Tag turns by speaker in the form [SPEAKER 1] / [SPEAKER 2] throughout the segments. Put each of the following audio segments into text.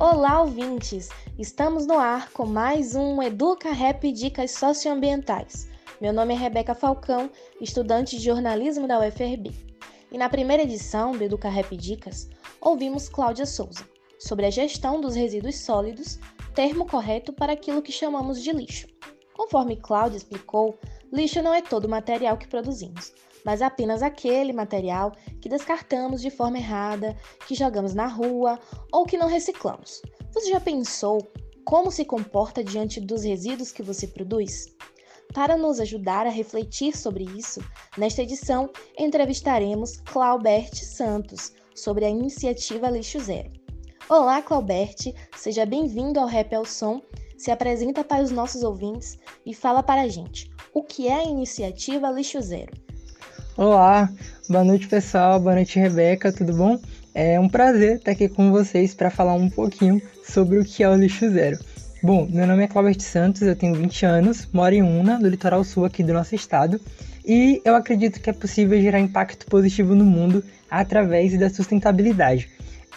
[SPEAKER 1] Olá, ouvintes! Estamos no ar com mais um Educa Rap Dicas Socioambientais. Meu nome é Rebeca Falcão, estudante de jornalismo da UFRB. E na primeira edição do Educa Rap Dicas, ouvimos Cláudia Souza sobre a gestão dos resíduos sólidos, termo correto para aquilo que chamamos de lixo. Conforme Cláudia explicou, lixo não é todo o material que produzimos, mas apenas aquele material que descartamos de forma errada, que jogamos na rua ou que não reciclamos. Você já pensou como se comporta diante dos resíduos que você produz? Para nos ajudar a refletir sobre isso, nesta edição entrevistaremos Claubert Santos sobre a iniciativa Lixo Zero. Olá, Claubert, seja bem-vindo ao Rap ao Som. Se apresenta para os nossos ouvintes e fala para a gente o que é a iniciativa Lixo Zero.
[SPEAKER 2] Olá, boa noite pessoal, boa noite Rebeca, tudo bom? É um prazer estar aqui com vocês para falar um pouquinho sobre o que é o lixo zero. Bom, meu nome é Cláudio Santos, eu tenho 20 anos, moro em Una, do litoral sul aqui do nosso estado, e eu acredito que é possível gerar impacto positivo no mundo através da sustentabilidade.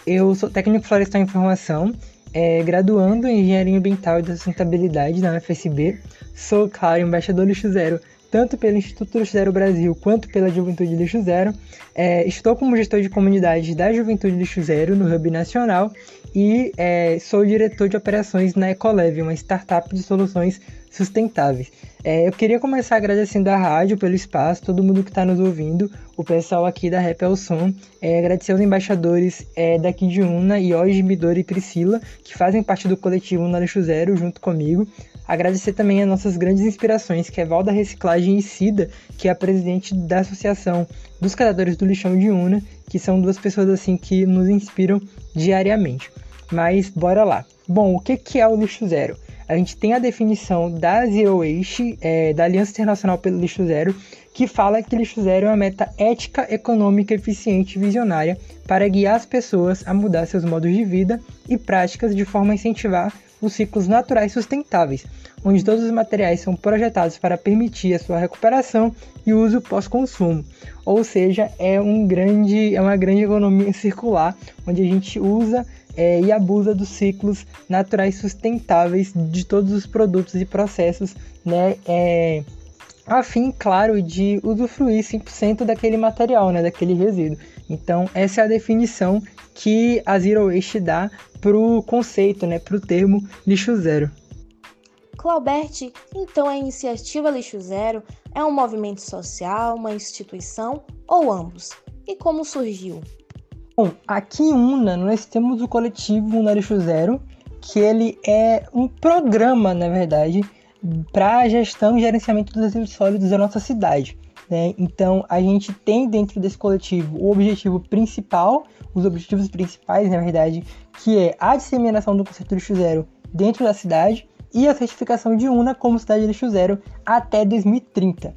[SPEAKER 2] Eu sou técnico florestal em formação, é, graduando em Engenharia Ambiental e da Sustentabilidade na UFSB, sou, claro, embaixador lixo zero tanto pelo Instituto Lixo Zero Brasil quanto pela Juventude Lixo Zero. É, estou como gestor de comunidade da Juventude Lixo Zero no Hub Nacional e é, sou diretor de operações na Ecoleve, uma startup de soluções sustentáveis. É, eu queria começar agradecendo a rádio pelo espaço, todo mundo que está nos ouvindo, o pessoal aqui da Rap ao Som, é, agradecer aos embaixadores é, daqui de Una, Ioj, Midori e Priscila, que fazem parte do coletivo Una Lixo Zero junto comigo. Agradecer também as nossas grandes inspirações, que é Valda Reciclagem e Cida, que é a presidente da Associação dos Catadores do Lixão de Una, que são duas pessoas assim que nos inspiram diariamente. Mas bora lá. Bom, o que, que é o lixo zero? A gente tem a definição da Zero Waste, é, da Aliança Internacional pelo Lixo Zero, que fala que lixo zero é uma meta ética, econômica, eficiente e visionária para guiar as pessoas a mudar seus modos de vida e práticas de forma a incentivar os ciclos naturais sustentáveis, onde todos os materiais são projetados para permitir a sua recuperação e uso pós-consumo. Ou seja, é, um grande, é uma grande economia circular, onde a gente usa é, e abusa dos ciclos naturais sustentáveis de todos os produtos e processos, né? É, a fim, claro, de usufruir 100% daquele material, né, daquele resíduo. Então, essa é a definição que a Zero Waste dá para o conceito, né, para o termo lixo zero.
[SPEAKER 1] Claubert, então a iniciativa Lixo Zero é um movimento social, uma instituição ou ambos? E como surgiu?
[SPEAKER 2] Bom, aqui em Una nós temos o coletivo Una Lixo Zero, que ele é um programa, na verdade, para gestão e gerenciamento dos resíduos sólidos da nossa cidade. Né? Então, a gente tem dentro desse coletivo o objetivo principal, os objetivos principais, na verdade, que é a disseminação do conceito de zero dentro da cidade e a certificação de UNA como cidade de lixo zero até 2030.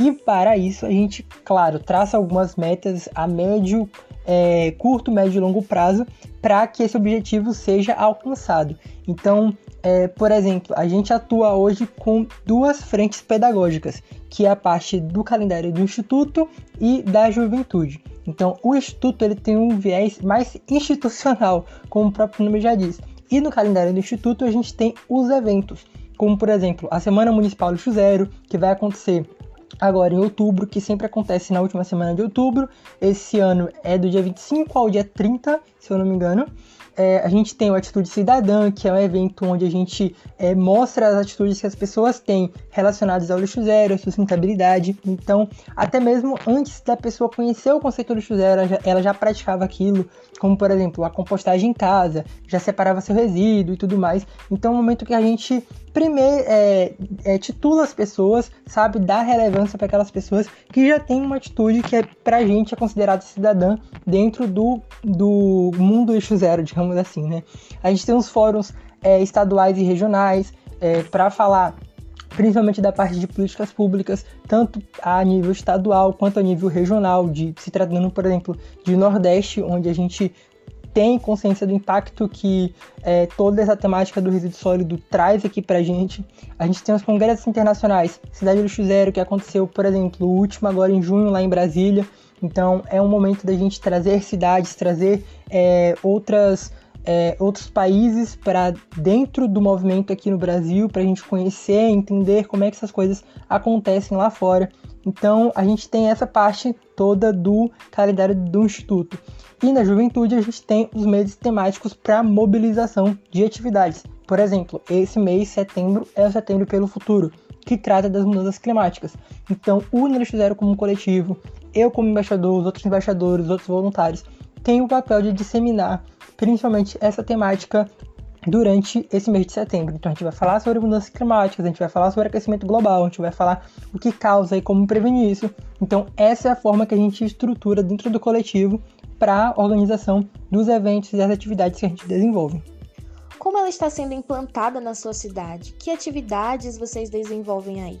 [SPEAKER 2] E para isso, a gente, claro, traça algumas metas a médio, é, curto, médio e longo prazo para que esse objetivo seja alcançado. Então, é, por exemplo, a gente atua hoje com duas frentes pedagógicas, que é a parte do calendário do Instituto e da juventude. Então, o Instituto ele tem um viés mais institucional, como o próprio nome já diz. E no calendário do Instituto a gente tem os eventos, como por exemplo a Semana Municipal Lixo Zero, que vai acontecer agora em outubro, que sempre acontece na última semana de outubro. Esse ano é do dia 25 ao dia 30, se eu não me engano. É, a gente tem o Atitude Cidadã, que é um evento onde a gente é, mostra as atitudes que as pessoas têm relacionadas ao lixo zero, à sustentabilidade. Então, até mesmo antes da pessoa conhecer o conceito do lixo zero, ela já, ela já praticava aquilo, como por exemplo a compostagem em casa, já separava seu resíduo e tudo mais. Então, é um momento que a gente primeiro é, é, titula as pessoas, sabe, dá relevância para aquelas pessoas que já têm uma atitude que é pra gente é considerada cidadã dentro do, do mundo eixo zero, digamos assim, né? A gente tem os fóruns é, estaduais e regionais é, para falar principalmente da parte de políticas públicas, tanto a nível estadual quanto a nível regional, de se tratando, por exemplo, de Nordeste, onde a gente tem consciência do impacto que é, toda essa temática do resíduo sólido traz aqui pra gente. A gente tem os congressos internacionais, Cidade Lixo Zero, que aconteceu, por exemplo, o último agora em junho lá em Brasília. Então é um momento da gente trazer cidades, trazer é, outras é, outros países para dentro do movimento aqui no Brasil, para a gente conhecer, entender como é que essas coisas acontecem lá fora. Então a gente tem essa parte toda do calendário do Instituto. E na juventude a gente tem os meses temáticos para mobilização de atividades. Por exemplo, esse mês, setembro, é o Setembro pelo Futuro, que trata das mudanças climáticas. Então, o Nordeste Zero como coletivo, eu como embaixador, os outros embaixadores, os outros voluntários, tem o papel de disseminar principalmente essa temática durante esse mês de setembro. Então a gente vai falar sobre mudanças climáticas, a gente vai falar sobre aquecimento global, a gente vai falar o que causa e como prevenir isso. Então essa é a forma que a gente estrutura dentro do coletivo para a organização dos eventos e das atividades que a gente desenvolve.
[SPEAKER 1] Como ela está sendo implantada na sua cidade? Que atividades vocês desenvolvem aí?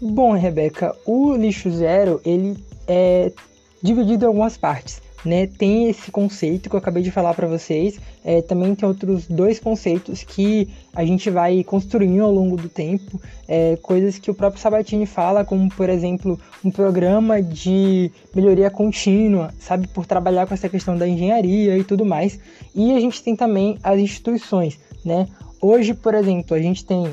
[SPEAKER 2] Bom, Rebeca, o lixo zero ele é dividido em algumas partes né, tem esse conceito que eu acabei de falar para vocês. É, também tem outros dois conceitos que a gente vai construindo ao longo do tempo, é, coisas que o próprio Sabatini fala, como por exemplo um programa de melhoria contínua, sabe, por trabalhar com essa questão da engenharia e tudo mais. E a gente tem também as instituições, né? Hoje, por exemplo, a gente tem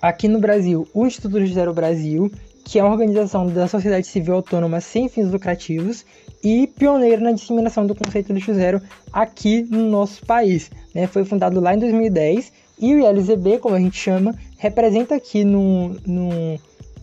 [SPEAKER 2] aqui no Brasil o Instituto Zero Brasil, que é uma organização da sociedade civil autônoma sem fins lucrativos e pioneiro na disseminação do conceito lixo zero aqui no nosso país. Né? Foi fundado lá em 2010 e o ILZB, como a gente chama, representa aqui no, no,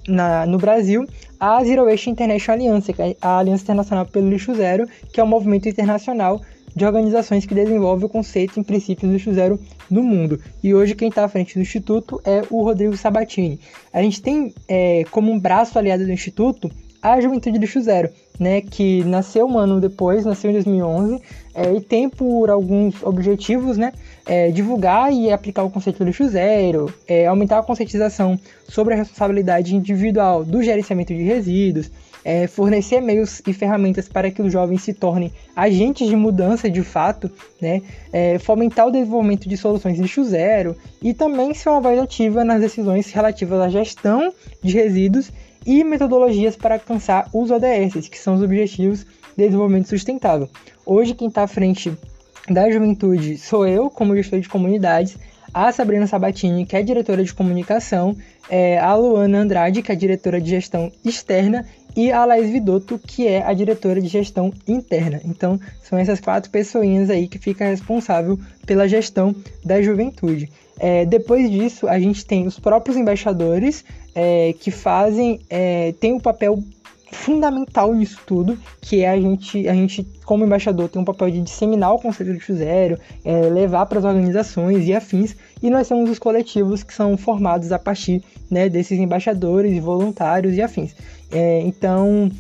[SPEAKER 2] na, no Brasil a Zero Waste International Alliance, é a Aliança Internacional pelo Lixo Zero, que é um movimento internacional de organizações que desenvolve o conceito em princípios do lixo zero no mundo. E hoje quem está à frente do Instituto é o Rodrigo Sabatini. A gente tem é, como um braço aliado do Instituto a Juventude do Lixo Zero, né, que nasceu um ano depois, nasceu em 2011, é, e tem por alguns objetivos, né, é, divulgar e aplicar o conceito do lixo zero, é, aumentar a conscientização sobre a responsabilidade individual do gerenciamento de resíduos, é, fornecer meios e ferramentas para que os jovens se tornem agentes de mudança de fato, né? É, fomentar o desenvolvimento de soluções lixo zero e também ser uma voz ativa nas decisões relativas à gestão de resíduos e metodologias para alcançar os ODS, que são os Objetivos de Desenvolvimento Sustentável. Hoje, quem está à frente da juventude sou eu, como gestor de comunidades, a Sabrina Sabatini, que é diretora de comunicação, é, a Luana Andrade, que é diretora de gestão externa, e a Laís Vidotto, que é a diretora de gestão interna. Então, são essas quatro pessoinhas aí que fica responsável pela gestão da juventude. É, depois disso, a gente tem os próprios embaixadores é, que fazem, é, tem o papel fundamental nisso tudo, que é a gente, a gente como embaixador, tem um papel de disseminar o conceito de zero, é, levar para as organizações e afins, e nós temos os coletivos que são formados a partir né, desses embaixadores, voluntários e afins. É, então,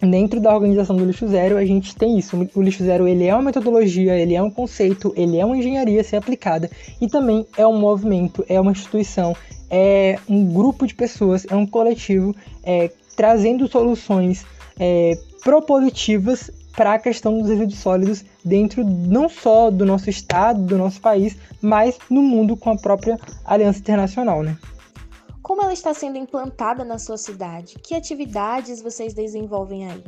[SPEAKER 2] dentro da organização do lixo zero a gente tem isso o lixo zero ele é uma metodologia ele é um conceito ele é uma engenharia a ser aplicada e também é um movimento é uma instituição é um grupo de pessoas é um coletivo é, trazendo soluções é, propositivas para a questão dos resíduos sólidos dentro não só do nosso estado, do nosso país, mas no mundo com a própria Aliança Internacional, né?
[SPEAKER 1] Como ela está sendo implantada na sua cidade? Que atividades vocês desenvolvem aí?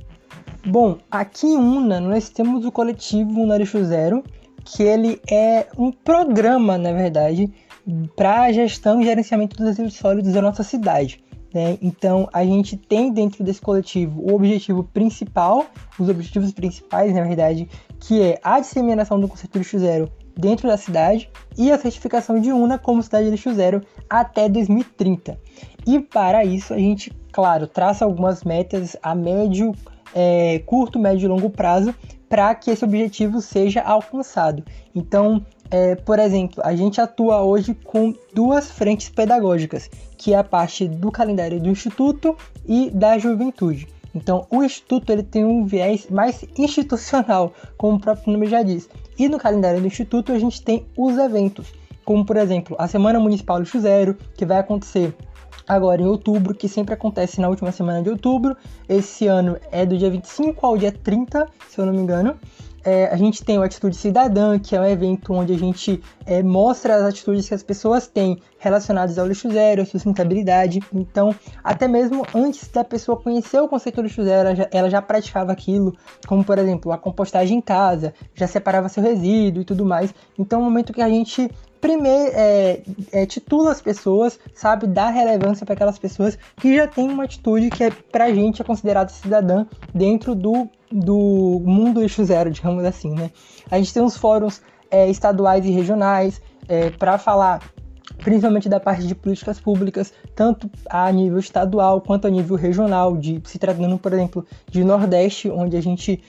[SPEAKER 2] Bom, aqui em Una nós temos o coletivo Unarixo Zero, que ele é um programa, na verdade, para a gestão e gerenciamento dos resíduos sólidos da nossa cidade. Né? Então, a gente tem dentro desse coletivo o objetivo principal, os objetivos principais, na verdade, que é a disseminação do conceito lixo zero dentro da cidade e a certificação de UNA como cidade lixo zero até 2030. E para isso, a gente, claro, traça algumas metas a médio, é, curto, médio e longo prazo para que esse objetivo seja alcançado. Então, é, por exemplo, a gente atua hoje com duas frentes pedagógicas, que é a parte do calendário do Instituto e da juventude. Então, o Instituto ele tem um viés mais institucional, como o próprio nome já diz. E no calendário do Instituto a gente tem os eventos, como por exemplo a Semana Municipal Lixo Zero, que vai acontecer agora em outubro, que sempre acontece na última semana de outubro. Esse ano é do dia 25 ao dia 30, se eu não me engano. É, a gente tem o Atitude Cidadã, que é um evento onde a gente é, mostra as atitudes que as pessoas têm relacionadas ao lixo zero, à sustentabilidade. Então, até mesmo antes da pessoa conhecer o conceito do lixo zero, ela já, ela já praticava aquilo, como por exemplo a compostagem em casa, já separava seu resíduo e tudo mais. Então, é um momento que a gente primeiro é, é, titula as pessoas, sabe, dá relevância para aquelas pessoas que já têm uma atitude que é pra gente é considerada cidadã dentro do, do mundo eixo zero, digamos assim, né? A gente tem uns fóruns é, estaduais e regionais é, para falar principalmente da parte de políticas públicas, tanto a nível estadual quanto a nível regional, de se tratando, por exemplo, de Nordeste, onde a gente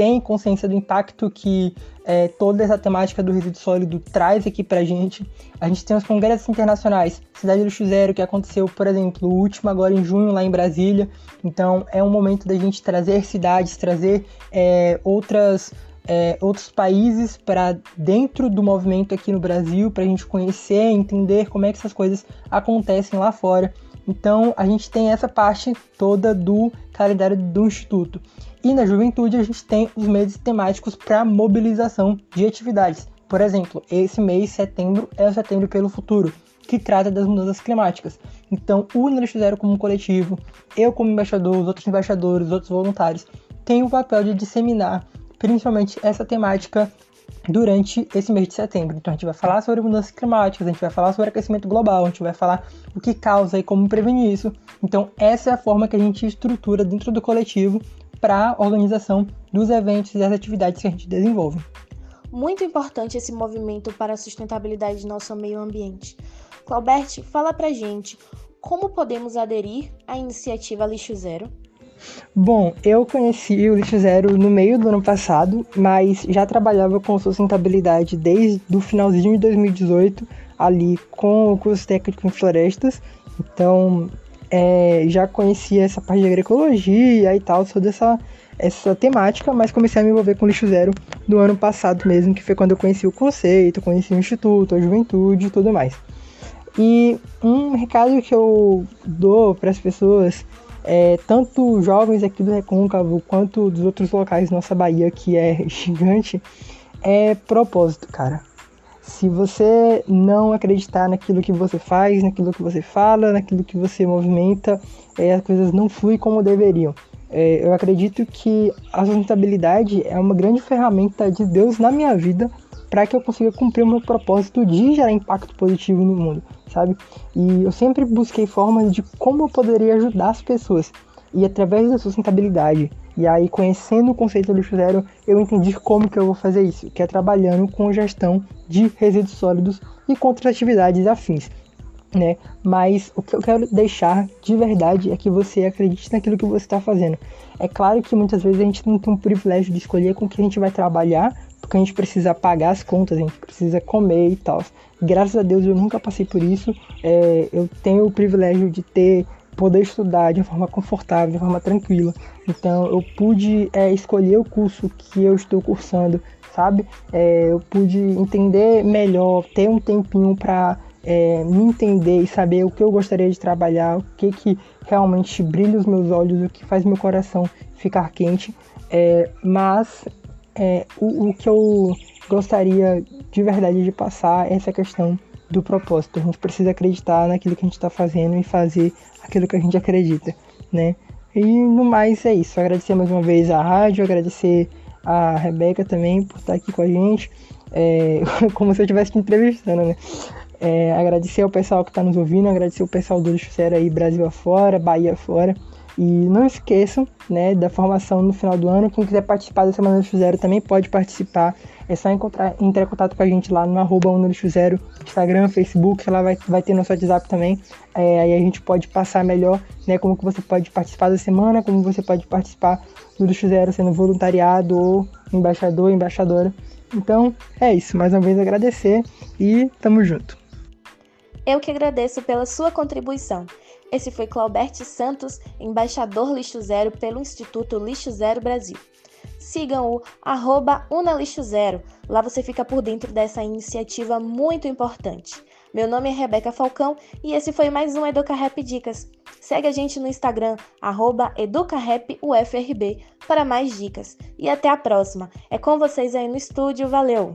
[SPEAKER 2] tem consciência do impacto que é, toda essa temática do resíduo sólido traz aqui pra gente. A gente tem os congressos internacionais, Cidade do Zero, que aconteceu, por exemplo, o último agora em junho lá em Brasília. Então é um momento da gente trazer cidades, trazer é, outras é, outros países para dentro do movimento aqui no Brasil, para a gente conhecer, entender como é que essas coisas acontecem lá fora. Então a gente tem essa parte toda do calendário do Instituto. E na juventude a gente tem os meses temáticos para mobilização de atividades. Por exemplo, esse mês, setembro, é o Setembro pelo Futuro, que trata das mudanças climáticas. Então, o Nordeste Zero como coletivo, eu como embaixador, os outros embaixadores, os outros voluntários, tem o papel de disseminar principalmente essa temática durante esse mês de setembro. Então a gente vai falar sobre mudanças climáticas, a gente vai falar sobre aquecimento global, a gente vai falar o que causa e como prevenir isso. Então essa é a forma que a gente estrutura dentro do coletivo para a organização dos eventos e das atividades que a gente desenvolve.
[SPEAKER 1] Muito importante esse movimento para a sustentabilidade do nosso meio ambiente. Claubert, fala pra gente como podemos aderir à iniciativa Lixo Zero?
[SPEAKER 2] Bom, eu conheci o Lixo Zero no meio do ano passado, mas já trabalhava com sustentabilidade desde o finalzinho de 2018, ali com o curso técnico em florestas. Então, é, já conhecia essa parte de agroecologia e tal, toda essa, essa temática, mas comecei a me envolver com lixo zero no ano passado mesmo, que foi quando eu conheci o conceito, conheci o instituto, a juventude e tudo mais. E um recado que eu dou para as pessoas, é, tanto jovens aqui do Recôncavo quanto dos outros locais nossa Bahia, que é gigante, é propósito, cara se você não acreditar naquilo que você faz, naquilo que você fala, naquilo que você movimenta, é, as coisas não fluem como deveriam. É, eu acredito que a sustentabilidade é uma grande ferramenta de Deus na minha vida para que eu consiga cumprir o meu propósito de gerar impacto positivo no mundo, sabe? E eu sempre busquei formas de como eu poderia ajudar as pessoas. E através da sustentabilidade, e aí, conhecendo o conceito do lixo zero, eu entendi como que eu vou fazer isso, que é trabalhando com gestão de resíduos sólidos e com outras atividades afins. Né? Mas o que eu quero deixar de verdade é que você acredite naquilo que você está fazendo. É claro que muitas vezes a gente não tem o privilégio de escolher com que a gente vai trabalhar, porque a gente precisa pagar as contas, a gente precisa comer e tal. Graças a Deus eu nunca passei por isso. É, eu tenho o privilégio de ter poder estudar de forma confortável, de forma tranquila. Então eu pude é, escolher o curso que eu estou cursando, sabe? É, eu pude entender melhor, ter um tempinho para é, me entender e saber o que eu gostaria de trabalhar, o que, que realmente brilha os meus olhos, o que faz meu coração ficar quente. É, mas é, o, o que eu gostaria de verdade de passar é essa questão do propósito. A gente precisa acreditar naquilo que a gente está fazendo e fazer aquilo que a gente acredita, né? E no mais é isso. Agradecer mais uma vez a rádio, agradecer a Rebeca também por estar aqui com a gente, é, como se eu estivesse te entrevistando, né? É, agradecer ao pessoal que está nos ouvindo, agradecer o pessoal do Lixo aí, Brasil afora, Bahia afora. E não esqueçam né, da formação no final do ano. Quem quiser participar da Semana do Zero também pode participar. É só encontrar, entrar em contato com a gente lá no arroba Zero, Instagram, Facebook, ela vai, vai ter nosso WhatsApp também. É, aí a gente pode passar melhor né, como que você pode participar da semana, como você pode participar do Lixo Zero sendo voluntariado ou embaixador, embaixadora. Então é isso, mais uma vez agradecer e tamo junto.
[SPEAKER 1] Eu que agradeço pela sua contribuição. Esse foi Claubert Santos, embaixador Lixo Zero pelo Instituto Lixo Zero Brasil. Sigam o arroba Unalixo Zero, lá você fica por dentro dessa iniciativa muito importante. Meu nome é Rebeca Falcão e esse foi mais um EducaRap Dicas. Segue a gente no Instagram, EducaRapUFRB, para mais dicas. E até a próxima. É com vocês aí no estúdio, valeu!